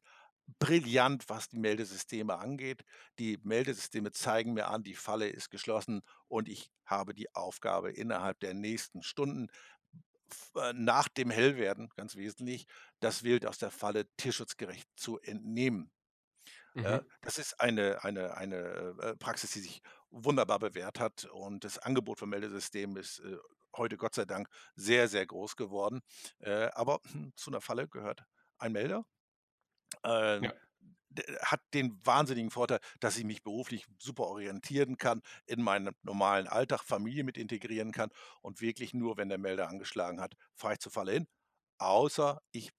Speaker 2: brillant, was die Meldesysteme angeht. Die Meldesysteme zeigen mir an, die Falle ist geschlossen und ich habe die Aufgabe, innerhalb der nächsten Stunden äh, nach dem Hellwerden, ganz wesentlich, das Wild aus der Falle tierschutzgerecht zu entnehmen. Äh,
Speaker 1: Mhm.
Speaker 2: das ist eine eine eine, äh, Praxis, die sich wunderbar bewährt hat und das Angebot von Meldesystemen ist, heute Gott sei Dank sehr, sehr groß geworden. Aber zu 'ner Falle gehört ein Melder. Ähm,
Speaker 1: Ja.
Speaker 2: d hat den wahnsinnigen Vorteil, dass ich mich beruflich super orientieren kann, in meinem normalen Alltag Familie mit integrieren kann und wirklich nur, wenn der Melder angeschlagen hat, fahre ich zur Falle hin. Außer ich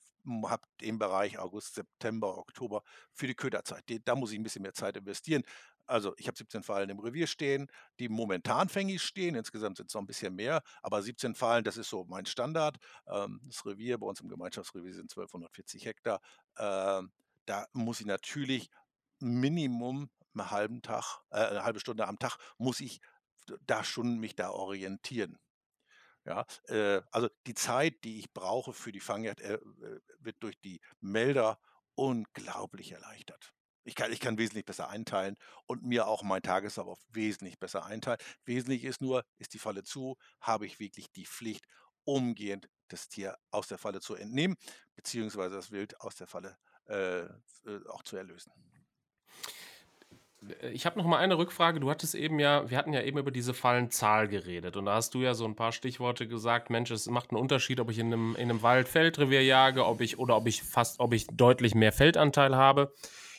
Speaker 2: habe den Bereich August, September, Oktober für die Köderzeit. De da muss ich 'n bisschen mehr Zeit investieren. Also, ich habe 17 Fallen im Revier stehen, die momentan fängig stehen. Insgesamt sind's noch 'n bisschen mehr, aber 17 Fallen, das ist so mein Standard. Ähm, das Revier bei uns im Gemeinschaftsrevier sind 1240 Hektar. Ähm, da muss ich natürlich Minimum 'n halben Tag äh, 'ne 1/2 Stunde am Tag muss ich da schon mich da orientieren. Ja, äh, also, die Zeit, die ich brauche für die Fangjagd, äh, wird durch die Melder unglaublich erleichtert. Ich kann ich kann wesentlich besser einteilen und mir auch meinen Tagesablauf wesentlich besser einteilen. Wesentlich ist nur, ist die Falle zu, habe ich wirklich die Pflicht, umgehend das Tier aus der Falle zu entnehmen, beziehungsweise das Wild aus der Falle, äh, äh, auch zu erlösen.
Speaker 1: Äh, ich habe noch mal eine Rückfrage. Du hattest eben ja wir hatten ja eben über diese Fallenzahl geredet und da hast du ja so 'n paar Stichworte gesagt: „Mensch, es macht 'n Unterschied, ob ich in 'nem in 'nem Wald-Feldrevier jage, ob ich oder ob ich fast ob ich deutlich mehr Feldanteil habe.“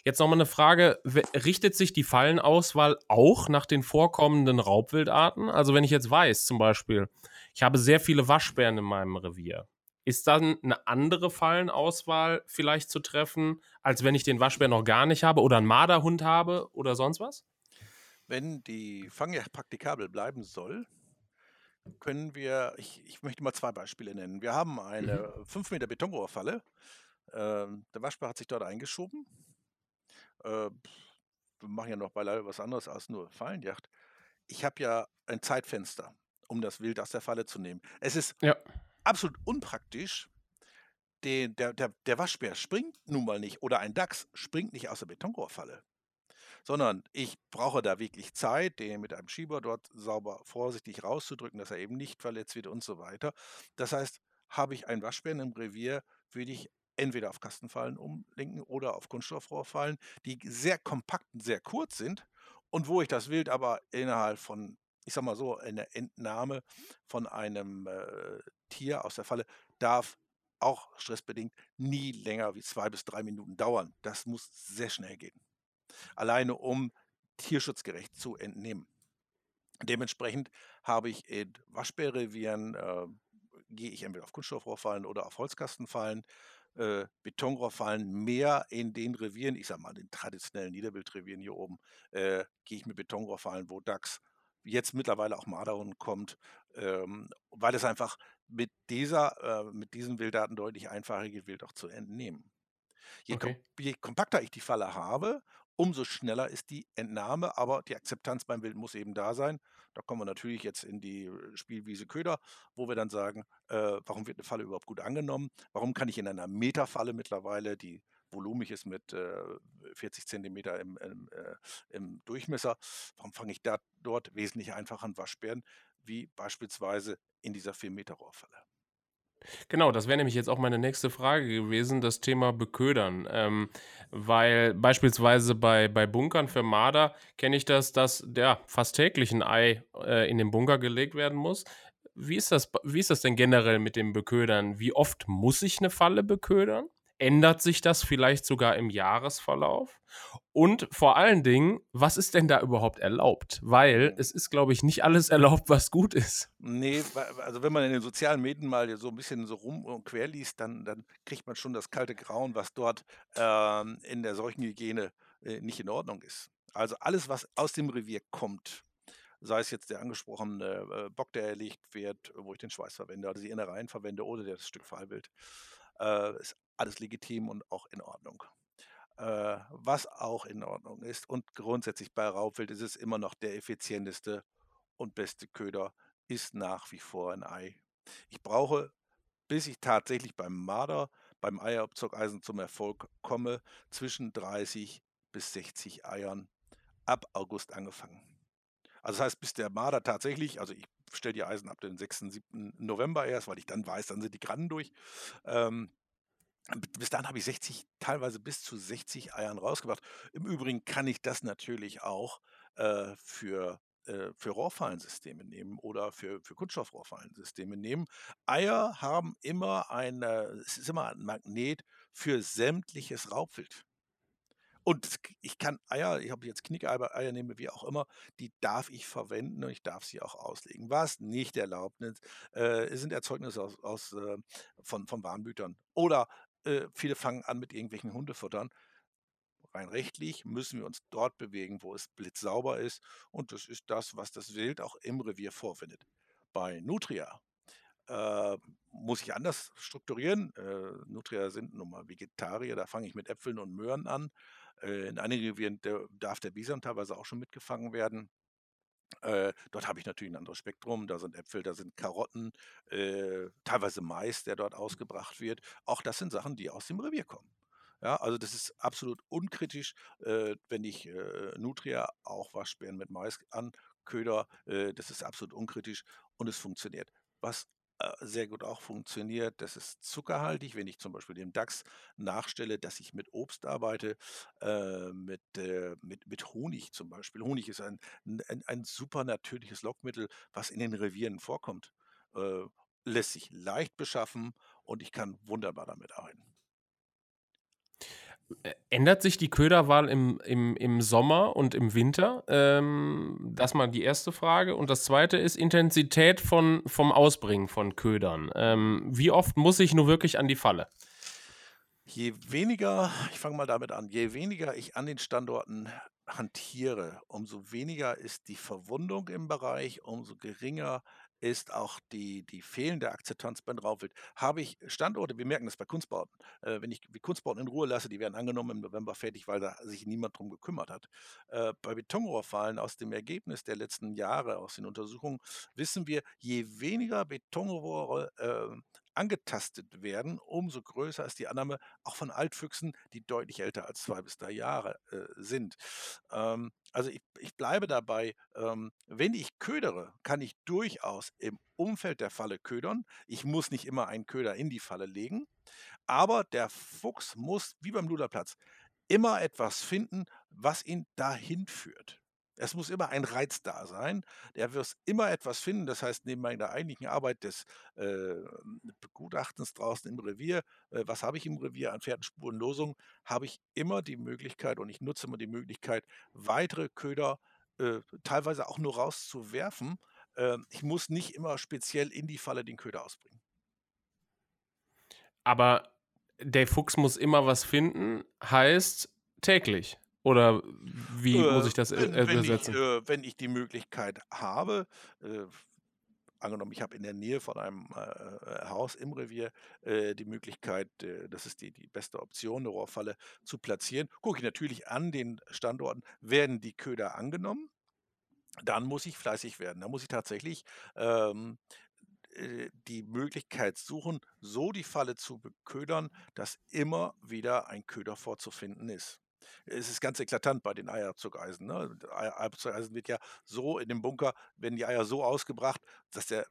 Speaker 1: Jetzt noch mal 'ne Frage, richtet sich die Fallenauswahl auch nach den vorkommenden Raubwildarten? Also, wenn ich jetzt weiß, zum Beispiel, ich habe sehr viele Waschbären in meinem Revier, ist dann 'ne andere Fallenauswahl vielleicht zu treffen, als wenn ich den Waschbären noch gar nicht habe oder 'n Marderhund habe oder sonst was?
Speaker 2: Wenn die Fangjagd praktikabel bleiben soll, können wir ich ich möchte mal 2 Beispiele nennen. Wir haben
Speaker 1: Mhm.
Speaker 2: eine 5 Meter Betonrohrfalle. Ähm, der Waschbär hat sich dort eingeschoben. Äh, wir machen ja noch beileibe was anderes als nur Fallenjagd. Ich habe ja ein Zeitfenster, um das Wild aus der Falle zu nehmen. Es ist
Speaker 1: Ja.
Speaker 2: absolut unpraktisch, den der der der Waschbär springt nun mal nicht oder ein Dachs springt nicht aus der Betonrohrfalle, sondern ich brauche da wirklich Zeit, den mit einem Schieber dort sauber vorsichtig rauszudrücken, dass er eben nicht verletzt wird und so weiter. Das heißt, habe ich einen Waschbären im Revier, würde ich entweder auf Kastenfallen umlenken oder auf Kunststoffrohrfallen, die sehr kompakt und sehr kurz sind und wo ich das Wild aber innerhalb von, ich sag mal so, eine Entnahme von einem äh, Tier aus der Falle darf auch stressbedingt nie länger wie zwei bis drei Minuten dauern. Das muss sehr schnell gehen. Alleine um tierschutzgerecht zu entnehmen. Dementsprechend habe ich in Waschbärrevieren, äh, gehe ich entweder auf Kunststoffrohrfallen oder auf Holzkastenfallen, äh, Betonrohrfallen mehr in den Revieren, ich sag mal, den traditionellen Niederwildrevieren hier oben, äh, gehe ich mit Betonrohrfallen, wo Dachs, jetzt mittlerweile auch Marderhund kommt, ähm, weil es einfach mit dieser, äh, mit diesen Wilddaten deutlich einfacher geht, Wild auch zu entnehmen. Je, kom
Speaker 1: Okay.
Speaker 2: je kompakter ich die Falle habe, umso schneller ist die Entnahme, aber die Akzeptanz beim Wild muss eben da sein. Da kommen wir natürlich jetzt in die äh, Spielwiese Köder, wo wir dann sagen, äh, warum wird eine Falle überhaupt gut angenommen? Warum kann ich in einer Meterfalle mittlerweile, die volumig ist mit äh, 40 Zentimeter im, im, äh, im Durchmesser, warum fange ich da dort wesentlich einfacher an Waschbären, wie beispielsweise in dieser 4 Meter Rohrfalle?
Speaker 1: Genau, das wäre nämlich jetzt auch meine nächste Frage gewesen, das Thema Beködern. Ähm, weil beispielsweise bei, bei Bunkern für Marder kenne ich das, dass ja, fast täglich ein Ei äh, in den Bunker gelegt werden muss. Wie ist das, wie ist das denn generell mit dem Beködern? Wie oft muss ich eine Falle beködern? Ändert sich das vielleicht sogar im Jahresverlauf? Und vor allen Dingen, was ist denn da überhaupt erlaubt? Weil es ist, glaube ich, nicht alles erlaubt, was gut ist.
Speaker 2: Ne, wa also, wenn man in den sozialen Medien mal so ein bisschen so rum und quer liest, dann dann kriegt man schon das kalte Grauen, was dort, ähm, in der Seuchenhygiene, äh, nicht in Ordnung ist. Also, alles, was aus dem Revier kommt, sei es jetzt der angesprochene, äh, Bock, der erlegt wird, wo ich den Schweiß verwende, also die Innereien verwende oder das Stück Fallwild, äh, ist alles legitim und auch in Ordnung. Äh, was auch in Ordnung ist und grundsätzlich bei Raubwild ist es immer noch der effizienteste und beste Köder ist nach wie vor ein Ei. Ich brauche, bis ich tatsächlich beim Marder, beim Eierabzockeisen zum Erfolg komme, zwischen 30 bis 60 Eiern ab August angefangen. Also das heißt, bis der Marder tatsächlich, also ich stelle die Eisen ab dem 6., 7. November erst, weil ich dann weiß, dann sind die Grannen durch. Ähm, bis dahin habe ich 60, teilweise bis zu 60 Eiern rausgebracht. Im Übrigen kann ich das natürlich auch äh, für, äh, für Rohrfallensysteme nehmen oder für, für Kunststoffrohrfallensysteme nehmen. Eier haben immer ein, äh, es ist immer ein Magnet für sämtliches Raubwild. Und ich kann Eier ich ich jetzt Knickeier Eier nehme, wie auch immer, die darf ich verwenden und ich darf sie auch auslegen. Was nicht erlaubt ist, äh, sind Erzeugnisse aus aus, äh von von Warmblütern. Oder, äh, viele fangen an mit irgendwelchen Hundefuttern. Rein rechtlich müssen wir uns dort bewegen, wo es blitzsauber ist und das ist das, was das Wild auch im Revier vorfindet. Bei Nutria, äh, muss ich anders strukturieren. Äh, Nutria sind nun mal Vegetarier, da fange ich mit Äpfeln und Möhren an. Äh, in einigen Revieren darf der Bisam teilweise auch schon mitgefangen werden. Äh, dort habe ich natürlich ein anderes Spektrum. Da sind Äpfel, da sind Karotten, äh, teilweise Mais, der dort ausgebracht wird. Auch das sind Sachen, die aus dem Revier kommen. Ja, also das ist absolut unkritisch, äh, wenn ich, äh, Nutria, auch Waschbären mit Mais anköder. Äh, das ist absolut unkritisch und es funktioniert. Was, sehr gut auch funktioniert, das ist zuckerhaltig, wenn ich zum Beispiel dem Dachs nachstelle, dass ich mit Obst arbeite, äh, mit, äh, mit mit Honig zum Beispiel. Honig ist ein ein ein super natürliches Lockmittel, was in den Revieren vorkommt. Äh, lässt sich leicht beschaffen und ich kann wunderbar damit arbeiten.
Speaker 1: Ä ändert sich die Köderwahl im im im Sommer und im Winter? Ähm, das mal die erste Frage. Und das Zweite ist Intensität von vom Ausbringen von Ködern. Ähm, wie oft muss ich nur wirklich an die Falle?
Speaker 2: Je weniger ich fange mal damit an, je weniger ich an den Standorten hantiere, umso weniger ist die Verwundung im Bereich, umso geringer ist auch die die fehlende Akzeptanz beim Rauchwild. Habe ich Standorte wir merken das bei Kunstbauten, äh, wenn ich die Kunstbauten in Ruhe lasse, die werden angenommen im November fertig, weil da sich niemand drum gekümmert hat. Äh, bei Betonrohrfallen aus dem Ergebnis der letzten Jahre, aus den Untersuchungen, wissen wir, je weniger Betonrohre, ähm, angetastet werden, umso größer ist die Annahme auch von Altfüchsen, die deutlich älter als zwei bis drei Jahre äh, sind. Ähm, also ich, ich bleibe dabei, ähm, wenn ich ködere, kann ich durchaus im Umfeld der Falle ködern. Ich muss nicht immer einen Köder in die Falle legen, aber der Fuchs muss, wie beim Luderplatz, immer etwas finden, was ihn dahin führt. Es muss immer ein Reiz da sein. Der wird immer etwas finden. Das heißt, neben meiner eigentlichen Arbeit des äh, Begutachtens draußen im Revier, äh, was habe ich im Revier an Pferdenspurenlosung, habe ich immer die Möglichkeit und ich nutze immer die Möglichkeit, weitere Köder äh, teilweise auch nur rauszuwerfen. Äh, ich muss nicht immer speziell in die Falle den Köder ausbringen.
Speaker 1: Aber der Fuchs muss immer was finden, heißt täglich. Oder wie äh, muss ich das
Speaker 2: wenn, äh, übersetzen? Wenn ich, äh, wenn ich, die Möglichkeit habe, äh, angenommen, ich habe in der Nähe von einem äh, Haus im Revier äh, die Möglichkeit, das ist die, die beste Option, eine Rohrfalle zu platzieren, gucke ich natürlich an den Standorten, werden die Köder angenommen? Dann muss ich fleißig werden. Da muss ich tatsächlich ähm, die Möglichkeit suchen, so die Falle zu beködern, dass immer wieder ein Köder vorzufinden ist. Es ist ganz eklatant bei den Eierzuckeisen. Ne? Eierzuckeisen wird ja so in dem Bunker, werden die Eier so ausgebracht, dass der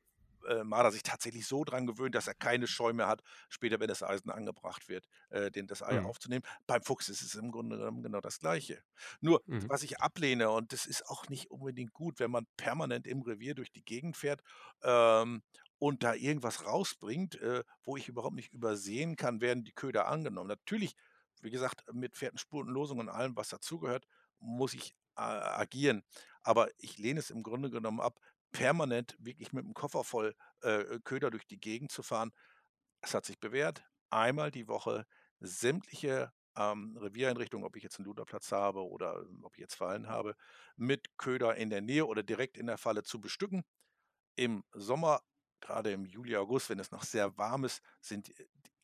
Speaker 2: äh, Marder sich tatsächlich so dran gewöhnt, dass er keine Scheu mehr hat, später, wenn das Eisen angebracht wird, äh, den, das Ei mhm. aufzunehmen. Beim Fuchs ist es im Grunde genommen genau das Gleiche. Nur, mhm. was ich ablehne, und das ist auch nicht unbedingt gut, wenn man permanent im Revier durch die Gegend fährt ähm, und da irgendwas rausbringt, äh, wo ich überhaupt nicht übersehen kann, werden die Köder angenommen. Natürlich wie gesagt, mit Fährtenspurenlosung und allem, was dazugehört, muss ich äh, agieren. Aber ich lehne es im Grunde genommen ab, permanent wirklich mit dem Koffer voll äh, Köder durch die Gegend zu fahren. Es hat sich bewährt. Einmal die Woche sämtliche ähm, Reviereinrichtungen, ob ich jetzt einen Luderplatz habe oder ähm, ob ich jetzt Fallen habe, mit Köder in der Nähe oder direkt in der Falle zu bestücken. Im Sommer, gerade im Juli, August, wenn es noch sehr warm ist, sind die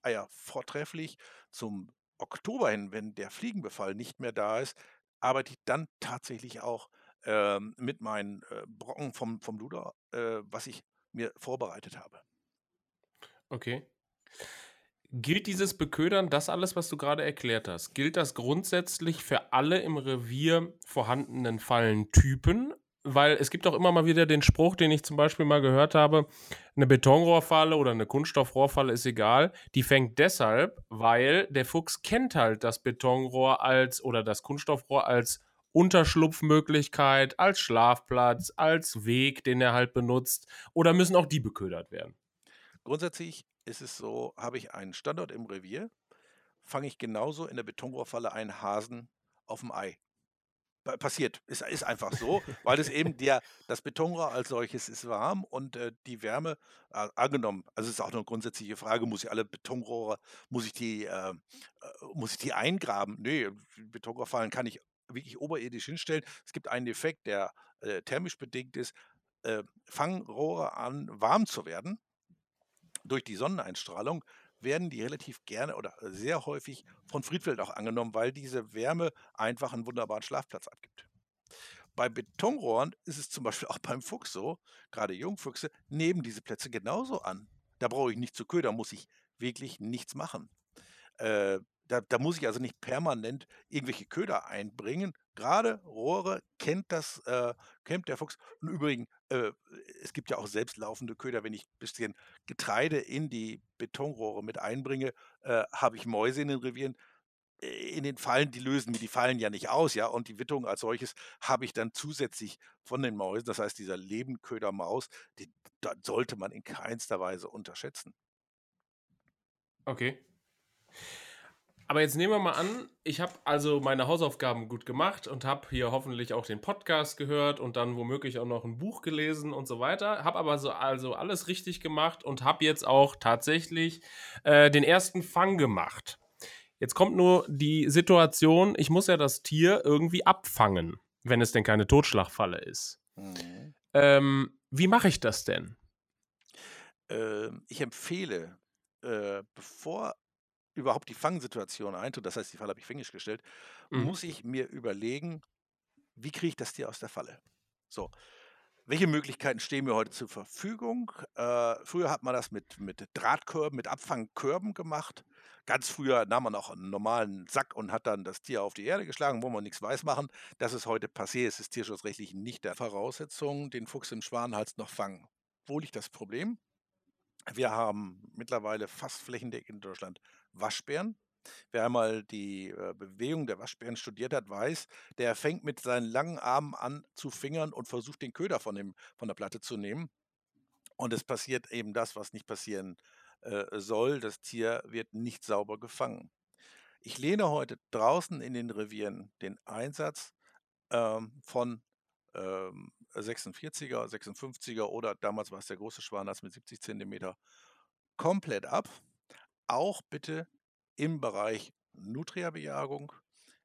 Speaker 2: Eier vortrefflich. Zum Oktober hin, wenn der Fliegenbefall nicht mehr da ist, arbeite ich dann tatsächlich auch ähm, mit meinen äh, Brocken vom, vom Luder, äh, was ich mir vorbereitet habe.
Speaker 1: Okay. Gilt dieses Beködern, das alles, was du gerade erklärt hast, gilt das grundsätzlich für alle im Revier vorhandenen Fallentypen weil es gibt auch immer mal wieder den Spruch, den ich zum Beispiel mal gehört habe, eine Betonrohrfalle oder eine Kunststoffrohrfalle ist egal, die fängt deshalb, weil der Fuchs kennt halt das Betonrohr als oder das Kunststoffrohr als Unterschlupfmöglichkeit, als Schlafplatz, als Weg, den er halt benutzt oder müssen auch die beködert werden?
Speaker 2: Grundsätzlich ist es so, habe ich einen Standort im Revier, fange ich genauso in der Betonrohrfalle einen Hasen auf dem Ei passiert. Ist, ist einfach so, weil es eben der, das Betonrohr als solches ist warm und äh, die Wärme äh, angenommen. Also es ist auch eine grundsätzliche Frage, muss ich alle Betonrohre, muss ich die, äh, äh muss ich die eingraben? Nee, Betonrohrfallen kann ich wirklich oberirdisch hinstellen. Es gibt einen Effekt, der äh, thermisch bedingt ist. Äh, fangen Rohre an, warm zu werden durch die Sonneneinstrahlung werden die relativ gerne oder sehr häufig von Friedfeld auch angenommen, weil diese Wärme einfach einen wunderbaren Schlafplatz abgibt. Bei Betonrohren ist es zum Beispiel (laughs) auch beim Fuchs so, gerade Jungfüchse nehmen diese Plätze genauso an. Da brauche ich nicht zu ködern, muss ich wirklich nichts machen. Äh, da, da, muss ich also nicht permanent irgendwelche Köder einbringen. Gerade Rohre kennt das, äh, kennt der Fuchs. Und übrigens, äh, es gibt ja auch selbstlaufende Köder. Wenn ich ein bisschen Getreide in die Betonrohre mit einbringe, äh, habe ich Mäuse in den Revieren. Äh, in den Fallen, die lösen mir die Fallen ja nicht aus, ja. Und die Witterung als solches habe ich dann zusätzlich von den Mäusen. Das heißt, dieser Lebenködermaus, die sollte man in keinster Weise unterschätzen.
Speaker 1: Okay. Aber jetzt nehmen wir mal an, ich habe also meine Hausaufgaben gut gemacht und habe hier hoffentlich auch den Podcast gehört und dann womöglich auch noch ein Buch gelesen und so weiter. Habe aber so also alles richtig gemacht und habe jetzt auch tatsächlich äh, den ersten Fang gemacht. Jetzt kommt nur die Situation, ich muss ja das Tier irgendwie abfangen, wenn es denn keine Totschlagfalle ist. Mhm. Ähm, wie mache ich das denn?
Speaker 2: Ähm, ich empfehle, äh, bevor überhaupt die Fangsituation eintut, das heißt, die Falle habe ich fängisch gestellt, mhm. muss ich mir überlegen, wie kriege ich das Tier aus der Falle? So. welche Möglichkeiten stehen mir heute zur Verfügung? Äh, früher hat man das mit, mit Drahtkörben, mit Abfangkörben gemacht. Ganz früher nahm man auch einen normalen Sack und hat dann das Tier auf die Erde geschlagen, wo man nichts weiß machen. Das ist heute passé, es ist tierschutzrechtlich nicht der Voraussetzung, den Fuchs im Schwanenhals noch fangen. Wo liegt das Problem? Wir haben mittlerweile fast flächendeckend in Deutschland Waschbären. Wer einmal die äh, Bewegung der Waschbären studiert hat, weiß, der fängt mit seinen langen Armen an zu fingern und versucht den Köder von, dem, von der Platte zu nehmen. Und es passiert eben das, was nicht passieren äh, soll. Das Tier wird nicht sauber gefangen. Ich lehne heute draußen in den Revieren den Einsatz ähm, von ähm, 46er, 56er oder damals war es der große Schwanatz mit 70 Zentimeter komplett ab. Auch bitte im Bereich Nutria-Bejagung.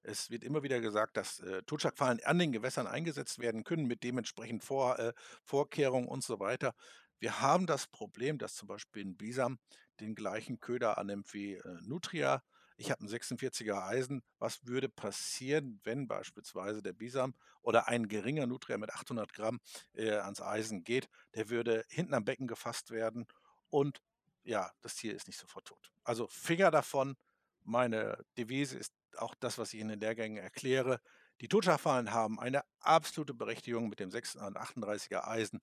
Speaker 2: Es wird immer wieder gesagt, dass äh, Totschlagfallen an den Gewässern eingesetzt werden können mit dementsprechend Vor, äh, Vorkehrungen und so weiter. Wir haben das Problem, dass zum Beispiel ein Bisam den gleichen Köder annimmt wie äh, Nutria. Ich habe einen 46er Eisen. Was würde passieren, wenn beispielsweise der Bisam oder ein geringer Nutria mit 800 Gramm äh, ans Eisen geht? Der würde hinten am Becken gefasst werden und ja, das Tier ist nicht sofort tot. Also Finger davon. Meine Devise ist auch das, was ich in den Lehrgängen erkläre. Die Totschlagfallen haben eine absolute Berechtigung mit dem 6 und 38er Eisen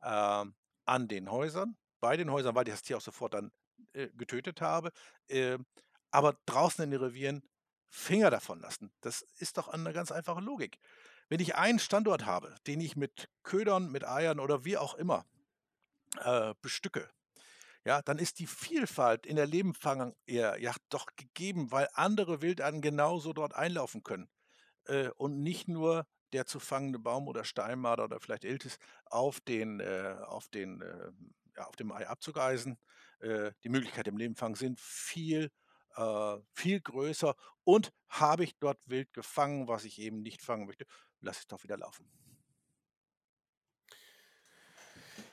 Speaker 2: äh, an den Häusern, bei den Häusern, weil ich das Tier auch sofort dann äh, getötet habe. Äh, aber draußen in den Revieren Finger davon lassen. Das ist doch eine ganz einfache Logik. Wenn ich einen Standort habe, den ich mit Ködern, mit Eiern oder wie auch immer äh, bestücke, ja, dann ist die Vielfalt in der Lebenfangjagd doch gegeben, weil andere Wildarten genauso dort einlaufen können. Äh, und nicht nur der zu fangende Baum oder Steinmarder oder vielleicht Iltis auf den, äh, auf den, äh, ja, auf dem Ei abzugeisen. Äh, die Möglichkeit im Lebenfang sind viel, äh, viel größer. Und habe ich dort wild gefangen, was ich eben nicht fangen möchte, lasse ich es doch wieder laufen.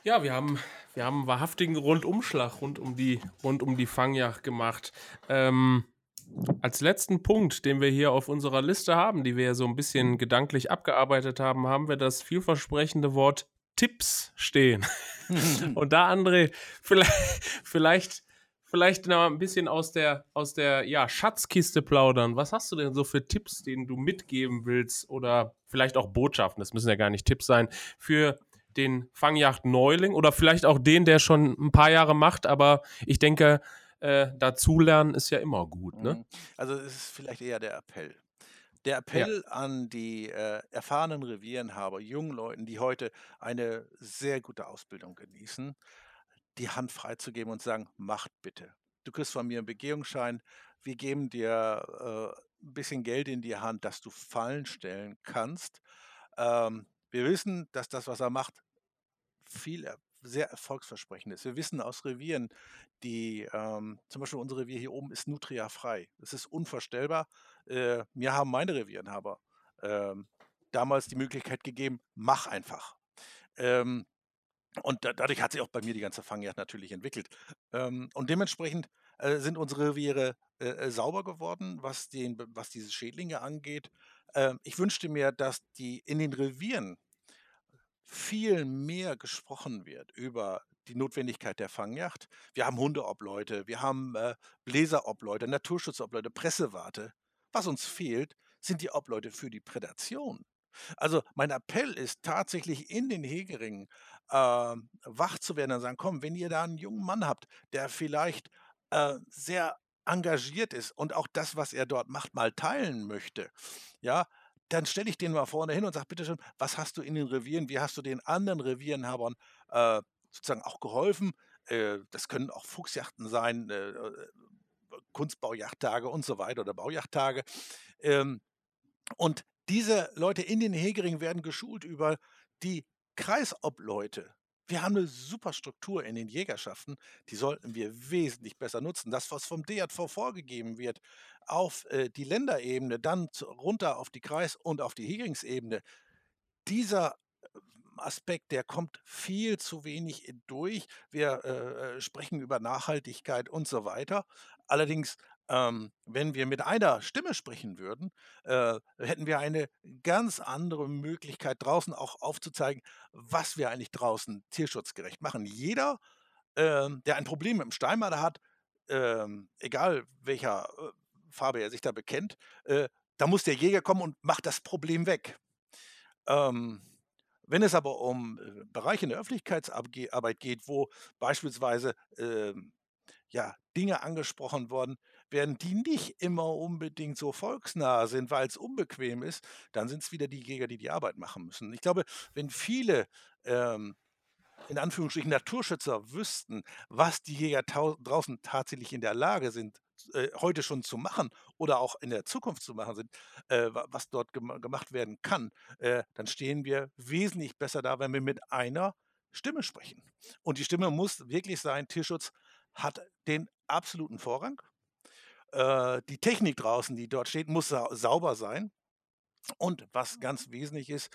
Speaker 1: Ja, wir haben, wir haben einen wahrhaftigen Rundumschlag rund um die, rund um die Fangjagd gemacht. Ähm, als letzten Punkt, den wir hier auf unserer Liste haben, die wir ja so ein bisschen gedanklich abgearbeitet haben, haben wir das vielversprechende Wort Tipps stehen. (laughs) Und da, André, vielleicht, vielleicht, vielleicht noch ein bisschen aus der, aus der ja, Schatzkiste plaudern. Was hast du denn so für Tipps, denen du mitgeben willst? Oder vielleicht auch Botschaften, das müssen ja gar nicht Tipps sein, für den Fangjacht-Neuling oder vielleicht auch den, der schon ein paar Jahre macht, aber ich denke, äh, dazulernen ist ja immer gut. Ne? Mhm.
Speaker 2: Also es ist vielleicht eher der Appell. Der Appell ja. an die äh, erfahrenen Revierenhaber, jungen Leuten, die heute eine sehr gute Ausbildung genießen, die Hand freizugeben und sagen, macht bitte. Du kriegst von mir einen Begehungsschein, wir geben dir äh, ein bisschen Geld in die Hand, dass du Fallen stellen kannst. Ähm, wir wissen, dass das, was er macht, viel sehr erfolgsversprechend ist. Wir wissen aus Revieren, die, ähm, zum Beispiel unser Revier hier oben ist Nutria-frei. Es ist unvorstellbar. Äh, mir haben meine Revierenhaber ähm, damals die Möglichkeit gegeben, mach einfach. Ähm, und da, dadurch hat sich auch bei mir die ganze Fangjagd natürlich entwickelt. Ähm, und dementsprechend äh, sind unsere Reviere äh, äh sauber geworden, was, den, was diese Schädlinge angeht. Ähm, ich wünschte mir, dass die in den Revieren viel mehr gesprochen wird über die Notwendigkeit der Fangjacht. Wir haben Hundeobleute, wir haben äh, Bläserobleute, Naturschutzobleute, Pressewarte. Was uns fehlt, sind die Obleute für die Prädation. Also mein Appell ist tatsächlich in den Hegeringen äh, wach zu werden und sagen, komm, wenn ihr da einen jungen Mann habt, der vielleicht äh, sehr engagiert ist und auch das, was er dort macht, mal teilen möchte, ja, dann stelle ich den mal vorne hin und sage, bitte schön, was hast du in den Revieren, wie hast du den anderen Revierenhabern äh, sozusagen auch geholfen? Äh, das können auch Fuchsjachten sein, äh, äh Kunstbaujachttage und so weiter oder Baujachttage. Ähm, und diese Leute in den Hegeringen werden geschult über die Kreisobleute, wir haben eine super Struktur in den Jägerschaften, die sollten wir wesentlich besser nutzen. Das, was vom DJV vorgegeben wird, auf äh, die Länderebene, dann zu, runter auf die Kreis- und auf die Hegeringsebene, dieser ähm, Aspekt, der kommt viel zu wenig durch. Wir äh, äh, sprechen über Nachhaltigkeit und so weiter. Allerdings Ähm, wenn wir mit einer Stimme sprechen würden, äh, hätten wir eine ganz andere Möglichkeit, draußen auch aufzuzeigen, was wir eigentlich draußen tierschutzgerecht machen. Jeder, ähm, der ein Problem mit dem Steinmarder hat, ähm, egal welcher, äh, Farbe er sich da bekennt, äh, da muss der Jäger kommen und macht das Problem weg. Ähm, wenn es aber um, äh, Bereiche in der Öffentlichkeitsabge Arbeit geht, wo beispielsweise, ähm, ja, Dinge angesprochen worden werden, die nicht immer unbedingt so volksnah sind, weil's unbequem ist, dann sind's wieder die Jäger, die die Arbeit machen müssen. Ich glaube, wenn viele, ähm, in Anführungsstrichen Naturschützer wüssten, was die Jäger draußen tatsächlich in der Lage sind, äh, heute schon zu machen oder auch in der Zukunft zu machen sind, äh, wa was dort gema gemacht werden kann, äh, dann stehen wir wesentlich besser da, wenn wir mit einer Stimme sprechen. Und die Stimme muss wirklich sein, Tierschutz hat den absoluten Vorrang. Äh, die Technik draußen, die dort steht, muss sa sauber sein. Und was ganz wesentlich ist,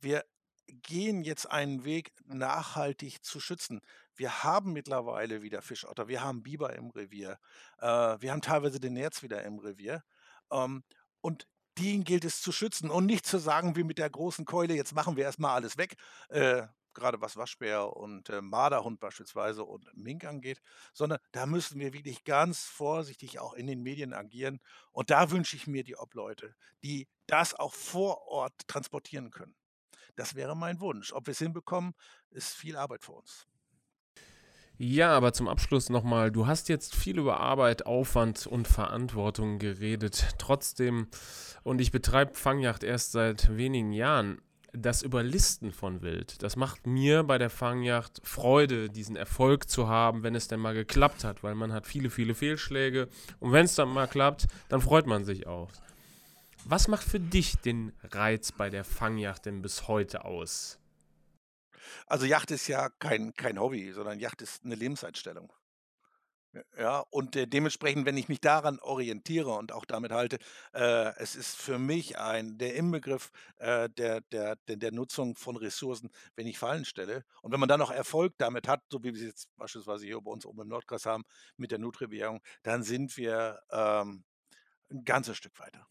Speaker 2: wir gehen jetzt einen Weg, nachhaltig zu schützen. Wir haben mittlerweile wieder Fischotter, wir haben Biber im Revier, äh, wir haben teilweise den Nerz wieder im Revier. Ähm, und den gilt es zu schützen und nicht zu sagen wie mit der großen Keule: „Jetzt machen wir erst mal alles weg“, äh, grade was Waschbär und, äh, Marderhund beispielsweise und Mink angeht, sondern da müssen wir wirklich ganz vorsichtig auch in den Medien agieren. Und da wünsche ich mir die Obleute, die das auch vor Ort transportieren können. Das wäre mein Wunsch. Ob wir's hinbekommen, ist viel Arbeit vor uns.
Speaker 1: Ja, aber zum Abschluss noch mal, du hast jetzt viel über Arbeit, Aufwand und Verantwortung geredet. Trotzdem und ich betreibe Fangjagd erst seit wenigen Jahren, das Überlisten von Wild, das macht mir bei der Fangjagd Freude, diesen Erfolg zu haben, wenn es denn mal geklappt hat, weil man hat viele, viele Fehlschläge und wenn's dann mal klappt, dann freut man sich auch. Was macht für dich den Reiz bei der Fangjagd denn bis heute aus?
Speaker 2: Also, Jagd ist ja kein kein Hobby, sondern Jagd ist 'ne Lebenseinstellung. Ja, und, äh, dementsprechend, wenn ich mich daran orientiere und auch damit halte, äh, es ist für mich ein der Inbegriff, äh, der der der der Nutzung von Ressourcen, wenn ich Fallen stelle. Und wenn man dann noch Erfolg damit hat, so wie wir's jetzt beispielsweise hier bei uns oben im Nordkreis haben mit der Nutria-Bejahung, dann sind wir, ähm, 'n ganzes Stück weiter.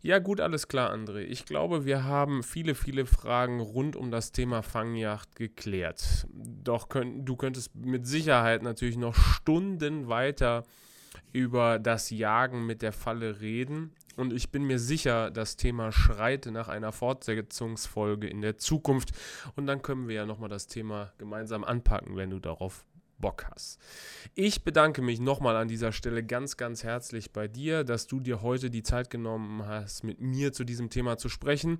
Speaker 1: Ja gut, alles klar, André. Ich glaube, wir haben viele, viele Fragen rund um das Thema Fangjagd geklärt. Doch könn du könntest mit Sicherheit natürlich noch Stunden weiter über das Jagen mit der Falle reden. Und ich bin mir sicher, das Thema schreit nach einer Fortsetzungsfolge in der Zukunft. Und dann können wir ja noch mal das Thema gemeinsam anpacken, wenn du darauf Bock hast. Ich bedanke mich noch mal an dieser Stelle ganz, ganz herzlich bei dir, dass du dir heute die Zeit genommen hast, mit mir zu diesem Thema zu sprechen.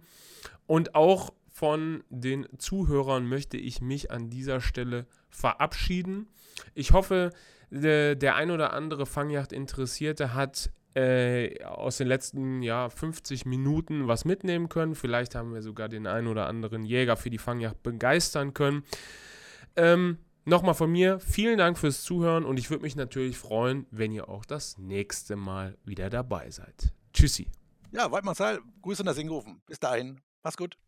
Speaker 1: Und auch von den Zuhörern möchte ich mich an dieser Stelle verabschieden. Ich hoffe, de der ein oder andere Fangjagd-Interessierte hat, äh, aus den letzten, ja, 50 Minuten was mitnehmen können. Vielleicht haben wir sogar den einen oder anderen Jäger für die Fangjagd begeistern können. Ähm, noch mal von mir vielen Dank fürs Zuhören und ich würde mich natürlich freuen, wenn ihr auch das nächste Mal wieder dabei seid. Tschüssi.
Speaker 2: Ja, Weidmannsheil, Grüße nach Singofen. Bis dahin, mach's gut.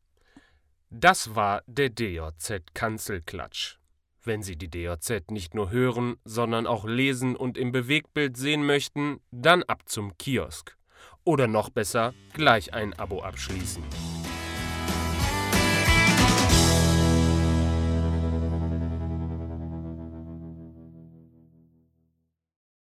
Speaker 1: Das war der DJZ Kanzelklatsch. Wenn Sie die DJZ nicht nur hören, sondern auch lesen und im Bewegtbild sehen möchten, dann ab zum Kiosk. Oder noch besser, gleich ein Abo abschließen.